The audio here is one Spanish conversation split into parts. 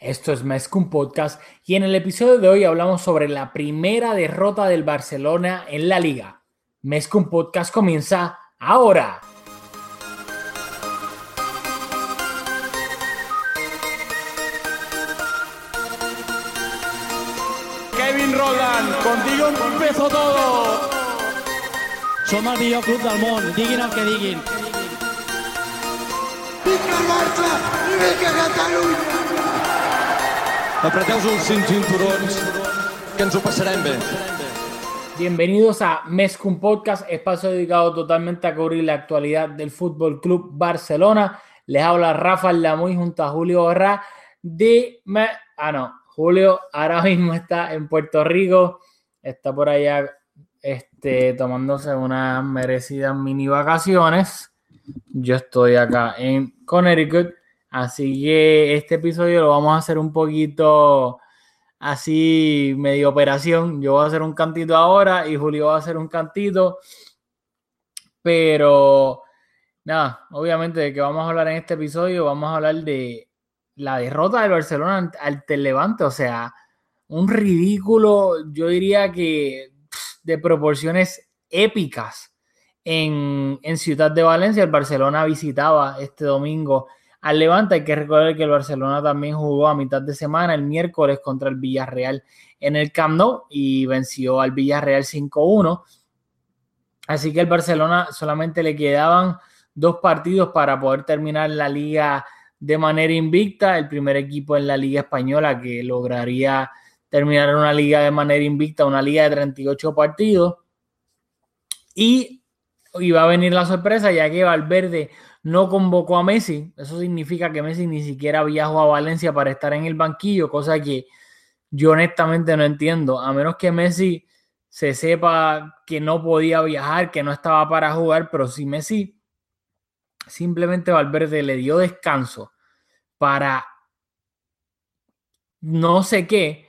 Esto es Mezcum Podcast y en el episodio de hoy hablamos sobre la primera derrota del Barcelona en la liga. Mezcum Podcast comienza ahora. Kevin Roland, contigo empezó todo. Som el millor club del món, diguin el que diguin. Vinga el Barça i vinga Catalunya! Apreteu els cinturons, que ens ho passarem bé. Bienvenidos a Mezcum Podcast, espacio dedicado totalmente a cubrir la actualidad del Fútbol Club Barcelona. Les habla Rafael Lamuy junto a Julio Borra de... Me- Ah, no, Julio ahora mismo está en Puerto Rico, está por allá este, tomándose unas merecidas mini vacaciones. Yo estoy acá en Connecticut, así que este episodio lo vamos a hacer un poquito así medio operación. Yo voy a hacer un cantito ahora y Julio va a hacer un cantito. Pero nada, obviamente de que vamos a hablar en este episodio, vamos a hablar de la derrota del Barcelona ante- el Levante. O sea, un ridículo, yo diría que de proporciones épicas en, en Ciudad de Valencia. El Barcelona visitaba este domingo al Levante. Hay que recordar que el Barcelona también jugó a mitad de semana, el miércoles, contra el Villarreal en el Camp Nou y venció al Villarreal 5-1. Así que el Barcelona solamente le quedaban dos partidos para poder terminar la liga de manera invicta. El primer equipo en la liga española que lograría terminar una liga de manera invicta, una liga de 38 partidos. Y iba a venir la sorpresa ya que Valverde no convocó a Messi. Eso significa que Messi ni siquiera viajó a Valencia para estar en el banquillo, cosa que yo honestamente no entiendo. A menos que Messi se sepa que no podía viajar, que no estaba para jugar, pero si Messi simplemente Valverde le dio descanso para no sé qué,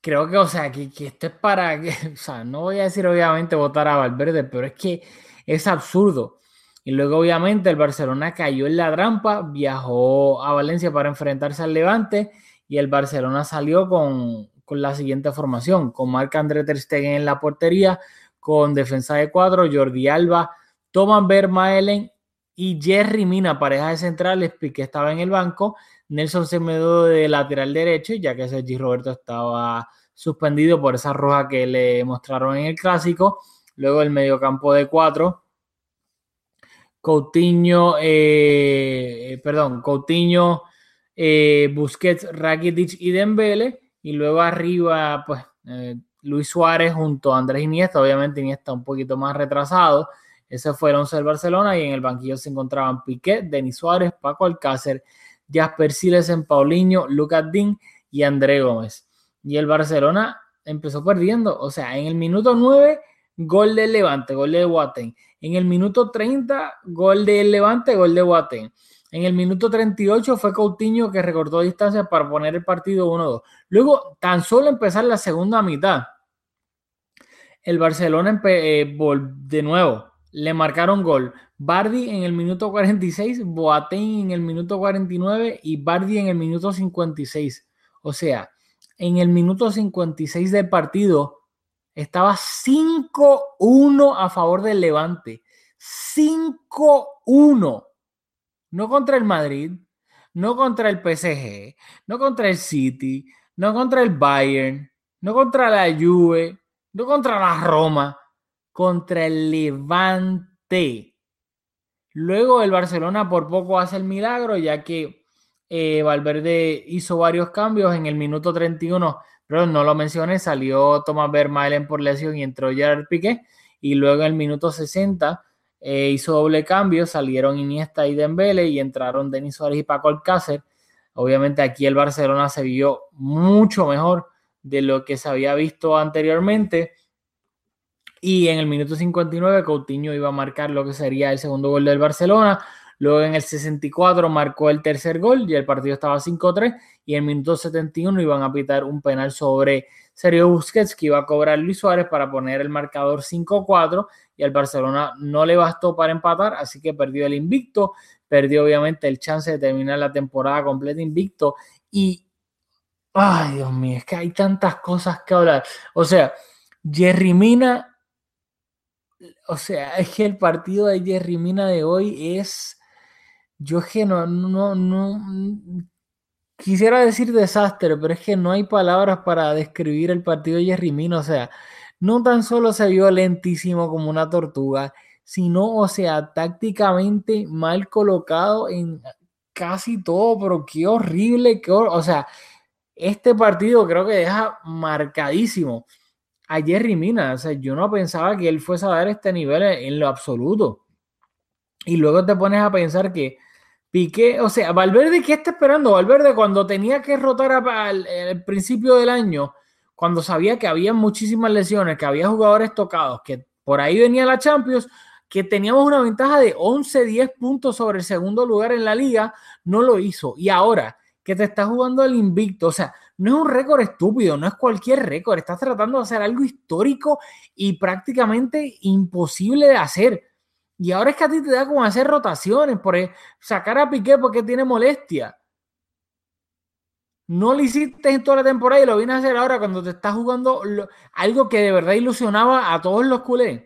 creo que, o sea, que, que esto es para, que, o sea, no voy a decir obviamente votar a Valverde, pero es que es absurdo. Y luego obviamente el Barcelona cayó en la trampa, viajó a Valencia para enfrentarse al Levante y el Barcelona salió con, con la siguiente formación, con Marc André Ter Stegen en la portería, con defensa de cuatro, Jordi Alba, Thomas Vermaelen y Jerry Mina, pareja de centrales, Piqué estaba en el banco, Nelson Semedo de lateral derecho, ya que Sergi Roberto estaba suspendido por esa roja que le mostraron en el clásico. Luego el mediocampo de cuatro, Coutinho, eh, eh, perdón, Coutinho, eh, Busquets, Rakitic y Dembele. Y luego arriba, pues, eh, Luis Suárez junto a Andrés Iniesta. Obviamente Iniesta un poquito más retrasado. Ese fue el 11 del Barcelona y en el banquillo se encontraban Piqué, Denis Suárez, Paco Alcácer, Jasper Silesen, Paulinho, Lucas Dín y André Gómez. Y el Barcelona empezó perdiendo. O sea, en el minuto 9, gol del Levante, gol de Boateng. En el minuto 30, gol del Levante, gol de Boateng. En el minuto 38 fue Coutinho que recortó distancia para poner el partido 1-2. Luego, tan solo empezar la segunda mitad, el Barcelona eh, de nuevo le marcaron gol. Bardi en el minuto 46, Boateng en el minuto 49 y Bardi en el minuto 56. O sea, en el minuto 56 del partido estaba 5-1 a favor del Levante. 5-1. No contra el Madrid, no contra el PSG, no contra el City, no contra el Bayern, no contra la Juve, no contra la Roma, contra el Levante. Luego el Barcelona por poco hace el milagro, ya que eh, Valverde hizo varios cambios en el minuto 31, pero no lo mencioné, salió Thomas Vermaelen por lesión y entró Gerard Piqué, y luego en el minuto 60 eh, hizo doble cambio, salieron Iniesta y Dembele y entraron Denis Suárez y Paco Alcácer. Obviamente aquí el Barcelona se vio mucho mejor de lo que se había visto anteriormente. Y en el minuto 59 Coutinho iba a marcar lo que sería el segundo gol del Barcelona. Luego en el 64 marcó el tercer gol y el partido estaba 5-3. Y en el minuto 71 iban a pitar un penal sobre Sergio Busquets que iba a cobrar Luis Suárez para poner el marcador 5-4 y al Barcelona no le bastó para empatar, así que perdió el invicto, perdió obviamente el chance de terminar la temporada completa invicto y Ay, Dios mío, es que hay tantas cosas que hablar. O sea, Jerry Mina, o sea, es que el partido de Jerry Mina de hoy es, yo que no, no, no, quisiera decir desastre, pero es que no hay palabras para describir el partido de Jerry Mina. O sea, no tan solo se vio lentísimo como una tortuga, sino, o sea, tácticamente mal colocado en casi todo, pero qué horrible, qué o sea, este partido creo que deja marcadísimo a Jerry Mina. O sea, yo no pensaba que él fuese a dar este nivel en, lo absoluto. Y luego te pones a pensar que Piqué, o sea, Valverde, ¿qué está esperando? Valverde cuando tenía que rotar al principio del año, cuando sabía que había muchísimas lesiones, que había jugadores tocados, que por ahí venía la Champions, que teníamos una ventaja de 11, 10 puntos sobre el segundo lugar en la liga, no lo hizo. Y ahora que te está jugando el invicto, o sea, no es un récord estúpido, no es cualquier récord, estás tratando de hacer algo histórico y prácticamente imposible de hacer. Y ahora es que a ti te da como hacer rotaciones, por sacar a Piqué porque tiene molestia. No lo hiciste en toda la temporada y lo vienes a hacer ahora cuando te estás jugando algo que de verdad ilusionaba a todos los culés.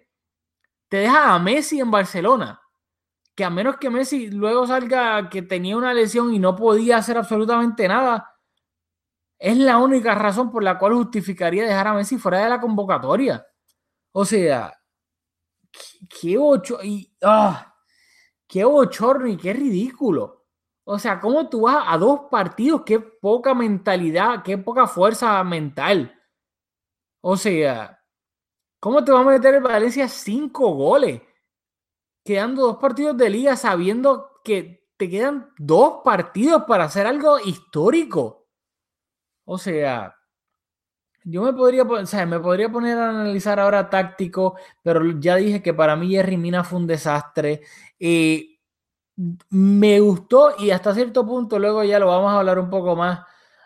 Te deja a Messi en Barcelona que a menos que Messi luego salga que tenía una lesión y no podía hacer absolutamente nada, es la única razón por la cual justificaría dejar a Messi fuera de la convocatoria. O sea, qué ocho y ah, qué bochorno y qué ridículo. O sea, ¿cómo tú vas a dos partidos? Qué poca mentalidad, qué poca fuerza mental. O sea, ¿cómo te va a meter el Valencia cinco goles? quedando dos partidos de liga sabiendo que te quedan dos partidos para hacer algo histórico. O sea, yo me podría, o me podría poner a analizar ahora táctico, pero ya dije que para mí Jerry Mina fue un desastre. y me gustó y hasta cierto punto, luego ya lo vamos a hablar un poco más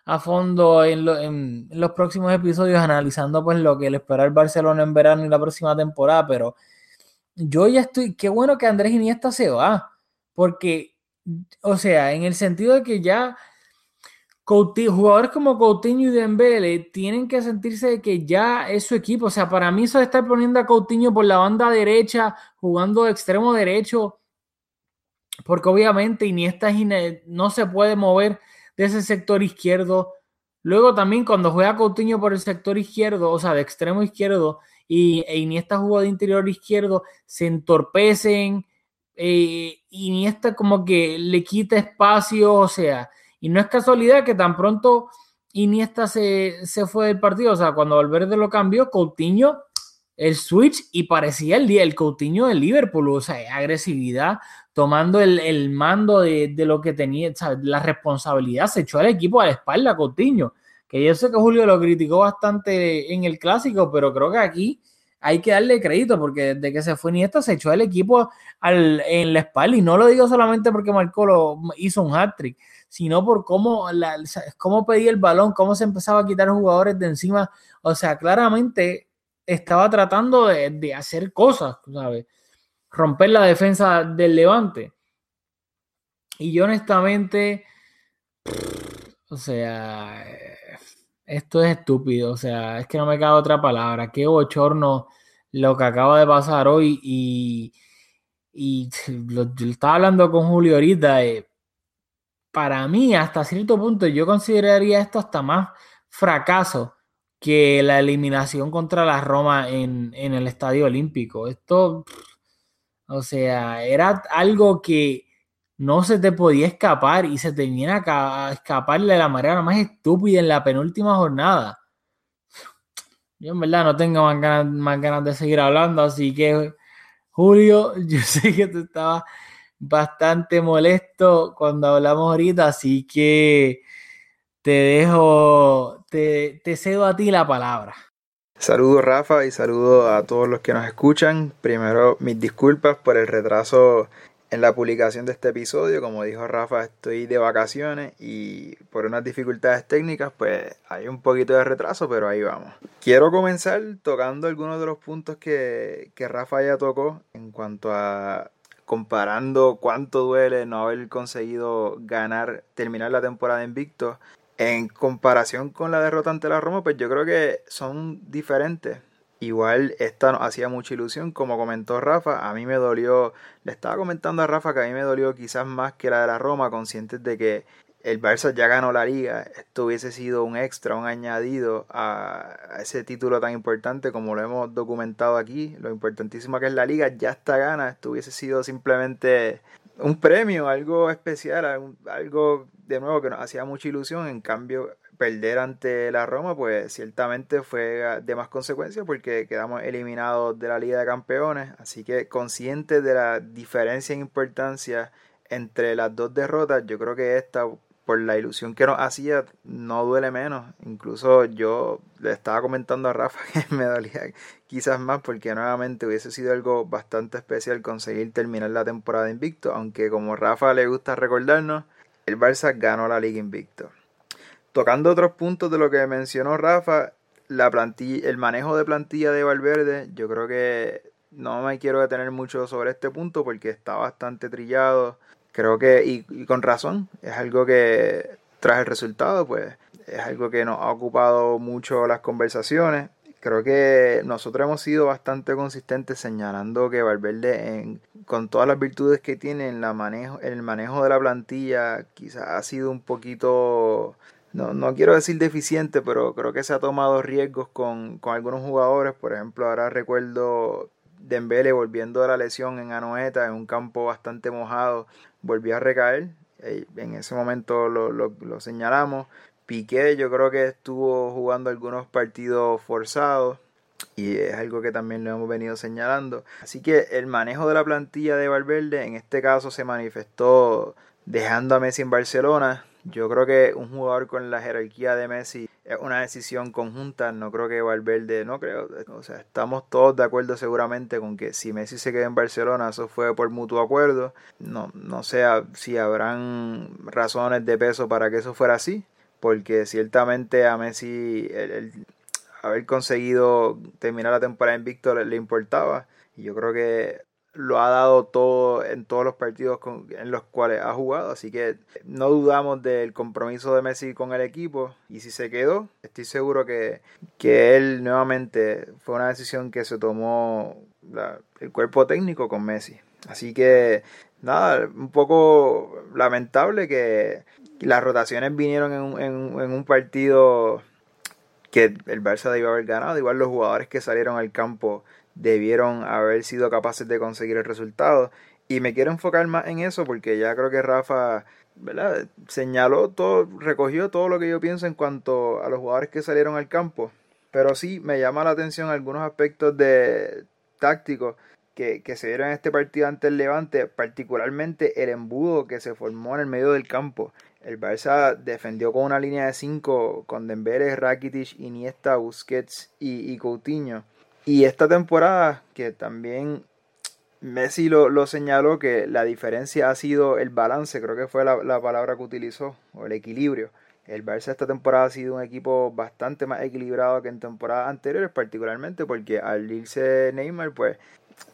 a fondo en, en los próximos episodios, analizando pues lo que le espera el Barcelona en verano y la próxima temporada, pero yo ya estoy, qué bueno que Andrés Iniesta se va, porque, o sea, en el sentido de que ya jugadores como Coutinho y Dembele tienen que sentirse que ya es su equipo, o sea, para mí eso de estar poniendo a Coutinho por la banda derecha, jugando de extremo derecho, porque obviamente Iniesta no se puede mover de ese sector izquierdo. Luego también cuando juega Coutinho por el sector izquierdo, o sea, de extremo izquierdo, y e Iniesta jugó de interior izquierdo, se entorpecen, eh, Iniesta como que le quita espacio, o sea, y no es casualidad que tan pronto Iniesta se, se fue del partido, o sea, cuando Valverde lo cambió, Coutinho el switch y parecía el, el Coutinho de Liverpool, o sea, agresividad, tomando el, mando de, lo que tenía, la responsabilidad, se echó al equipo a la espalda Coutinho que yo sé que Julio lo criticó bastante en el clásico, pero creo que aquí hay que darle crédito porque desde que se fue Nieta se echó el equipo al, en la espalda y no lo digo solamente porque Marco lo hizo un hat-trick, sino por cómo, cómo pedía el balón, cómo se empezaba a quitar jugadores de encima. O sea, claramente estaba tratando de, de hacer cosas, ¿sabes? Romper la defensa del Levante. Y yo honestamente, o sea, esto es estúpido, o sea, es que no me cabe otra palabra. Qué bochorno lo que acaba de pasar hoy y, y lo, estaba hablando con Julio ahorita. Eh, para mí, hasta cierto punto, yo consideraría esto hasta más fracaso que la eliminación contra la Roma en, en el Estadio Olímpico. Esto, o sea, era algo que no se te podía escapar y se te viene a escapar de la manera más estúpida en la penúltima jornada. Yo en verdad no tengo más ganas, más ganas de seguir hablando, así que Julio, yo sé que tú estabas bastante molesto cuando hablamos ahorita, así que te dejo, te, te cedo a ti la palabra. Saludos Rafa y saludo a todos los que nos escuchan. Primero mis disculpas por el retraso en la publicación de este episodio. Como dijo Rafa, estoy de vacaciones y por unas dificultades técnicas, pues hay un poquito de retraso, pero ahí vamos. Quiero comenzar tocando algunos de los puntos que, que Rafa ya tocó en cuanto a comparando cuánto duele no haber conseguido ganar, terminar la temporada invicto. En comparación con la derrota ante la Roma, pues yo creo que son diferentes. Igual esta hacía mucha ilusión, como comentó Rafa, a mí me dolió, le estaba comentando a Rafa que a mí me dolió quizás más que la de la Roma, conscientes de que el Barça ya ganó la liga, esto hubiese sido un extra, un añadido a, ese título tan importante como lo hemos documentado aquí, lo importantísimo que es la liga, ya está gana, esto hubiese sido simplemente un premio, algo especial, algo de nuevo que nos hacía mucha ilusión, en cambio perder ante la Roma, pues ciertamente fue de más consecuencias porque quedamos eliminados de la Liga de Campeones. Así que consciente de la diferencia en importancia entre las dos derrotas, yo creo que esta, por la ilusión que nos hacía, no duele menos. Incluso yo le estaba comentando a Rafa que me dolía quizás más porque nuevamente hubiese sido algo bastante especial conseguir terminar la temporada invicto, aunque como Rafa le gusta recordarnos, el Barça ganó la liga invicto. Tocando otros puntos de lo que mencionó Rafa, la plantilla, el manejo de plantilla de Valverde, yo creo que no me quiero detener mucho sobre este punto porque está bastante trillado. Creo que, y, con razón, es algo que tras el resultado, pues es algo que nos ha ocupado mucho las conversaciones. Creo que nosotros hemos sido bastante consistentes señalando que Valverde, en, con todas las virtudes que tiene en, la manejo, en el manejo de la plantilla, quizás ha sido un poquito no, no quiero decir deficiente, pero creo que se ha tomado riesgos con, algunos jugadores. Por ejemplo, ahora recuerdo Dembele volviendo de la lesión en Anoeta, en un campo bastante mojado, volvió a recaer. En ese momento lo, lo, lo señalamos. Piqué yo creo que estuvo jugando algunos partidos forzados y es algo que también lo hemos venido señalando. Así que el manejo de la plantilla de Valverde en este caso se manifestó dejando a Messi en Barcelona, yo creo que un jugador con la jerarquía de Messi es una decisión conjunta. No creo que Valverde, no creo. O sea, estamos todos de acuerdo seguramente con que si Messi se queda en Barcelona, eso fue por mutuo acuerdo. No, no sé si habrán razones de peso para que eso fuera así. Porque ciertamente a Messi haber conseguido terminar la temporada en Víctor le importaba. Y yo creo que lo ha dado todo en todos los partidos en los cuales ha jugado, así que no dudamos del compromiso de Messi con el equipo y si se quedó, estoy seguro que, que él nuevamente fue una decisión que se tomó el cuerpo técnico con Messi. Así que nada, un poco lamentable que las rotaciones vinieron en en, un partido que el Barça debió haber ganado, igual los jugadores que salieron al campo debieron haber sido capaces de conseguir el resultado. Y me quiero enfocar más en eso porque ya creo que Rafa ¿verdad? señaló todo, recogió todo lo que yo pienso en cuanto a los jugadores que salieron al campo. Pero sí me llama la atención algunos aspectos de tácticos que, que se dieron en este partido ante el Levante, particularmente el embudo que se formó en el medio del campo. El Barça defendió con una línea de 5 con Dembélé, Rakitic, Iniesta, Busquets y, y Coutinho y esta temporada, que también Messi lo, señaló, que la diferencia ha sido el balance, creo que fue la, palabra que utilizó, o el equilibrio. El Barça esta temporada ha sido un equipo bastante más equilibrado que en temporadas anteriores, particularmente porque al irse Neymar, pues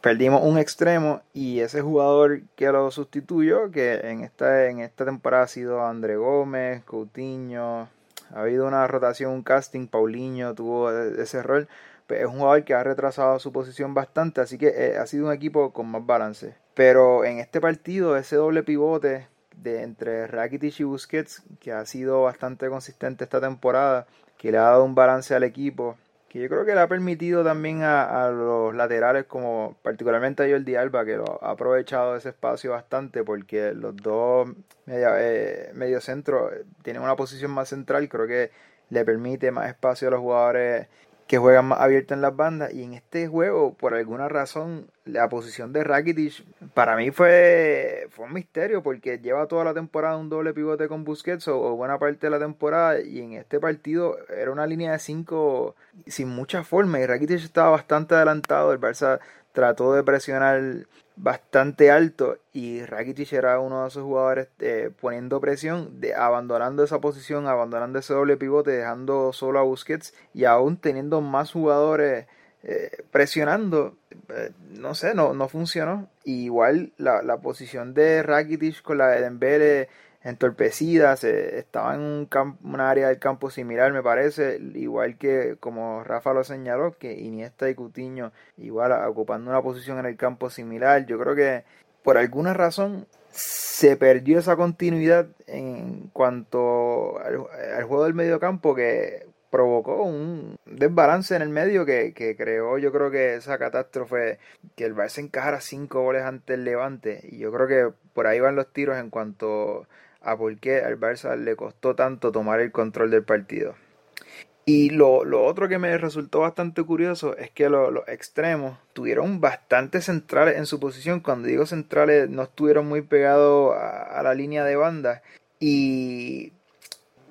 perdimos un extremo y ese jugador que lo sustituyó, que en esta, en esta temporada ha sido André Gómez, Coutinho, ha habido una rotación, un casting, Paulinho tuvo e, ese rol es un jugador que ha retrasado su posición bastante, así que eh, ha sido un equipo con más balance. Pero en este partido, ese doble pivote de entre Rakitic y Busquets, que ha sido bastante consistente esta temporada, que le ha dado un balance al equipo, que yo creo que le ha permitido también a, los laterales, como particularmente a Jordi Alba, que lo ha aprovechado ese espacio bastante, porque los dos medio, eh, medio centro tienen una posición más central, creo que le permite más espacio a los jugadores que juegan más abierto en las bandas. Y en este juego, por alguna razón, la posición de Rakitic para mí fue, fue un misterio porque lleva toda la temporada un doble pivote con Busquets o, buena parte de la temporada. Y en este partido era una línea de 5 sin mucha forma. Y Rakitic estaba bastante adelantado. El Barça trató de presionar bastante alto y Rakitic era uno de esos jugadores eh, poniendo presión, de, abandonando esa posición, abandonando ese doble pivote, dejando solo a Busquets y aún teniendo más jugadores eh, presionando, eh, no sé, no, no funcionó. igual la, la, posición de Rakitic con la de Dembele entorpecida, se, estaba en un, un, área del campo similar, me parece, igual que como Rafa lo señaló, que Iniesta y Cutiño igual ocupando una posición en el campo similar. Yo creo que por alguna razón se perdió esa continuidad en cuanto al, juego del medio campo que provocó un desbalance en el medio que, que, creó yo creo que esa catástrofe que el Barça encajara cinco goles ante el Levante y yo creo que por ahí van los tiros en cuanto a por qué al Barça le costó tanto tomar el control del partido. Y lo, lo otro que me resultó bastante curioso es que los extremos tuvieron bastante centrales en su posición. Cuando digo centrales, no estuvieron muy pegados a, la línea de banda. Y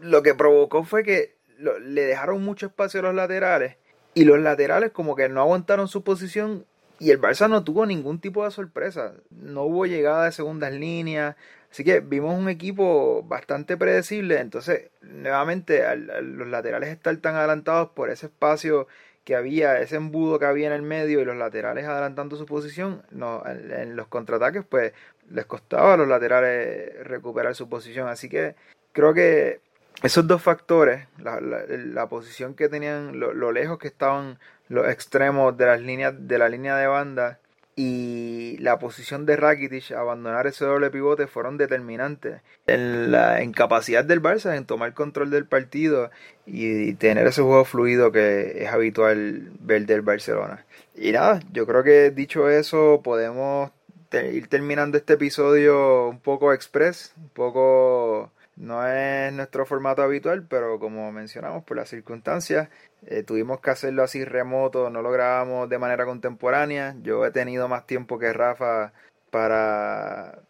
lo que provocó fue que le dejaron mucho espacio a los laterales. Y los laterales como que no aguantaron su posición y el Barça no tuvo ningún tipo de sorpresa. No hubo llegada de segundas líneas. Así que vimos un equipo bastante predecible. Entonces, nuevamente, los laterales estar tan adelantados por ese espacio que había, ese embudo que había en el medio y los laterales adelantando su posición, no, en, los contraataques, pues les costaba a los laterales recuperar su posición. Así que creo que esos dos factores, la, posición que tenían, lo, lejos que estaban los extremos de las líneas de la línea de banda y la posición de Rakitic abandonar ese doble pivote fueron determinantes en la incapacidad del Barça en tomar control del partido y tener ese juego fluido que es habitual ver del Barcelona. Y nada, yo creo que dicho eso podemos ir terminando este episodio un poco express, un poco no es nuestro formato habitual, pero como mencionamos, por las circunstancias, eh, tuvimos que hacerlo así remoto, no lo grabamos de manera contemporánea. Yo he tenido más tiempo que Rafa para,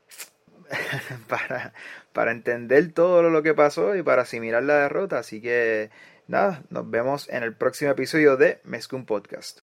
para, para entender todo lo que pasó y para asimilar la derrota. Así que nada, nos vemos en el próximo episodio de Mezcum Podcast.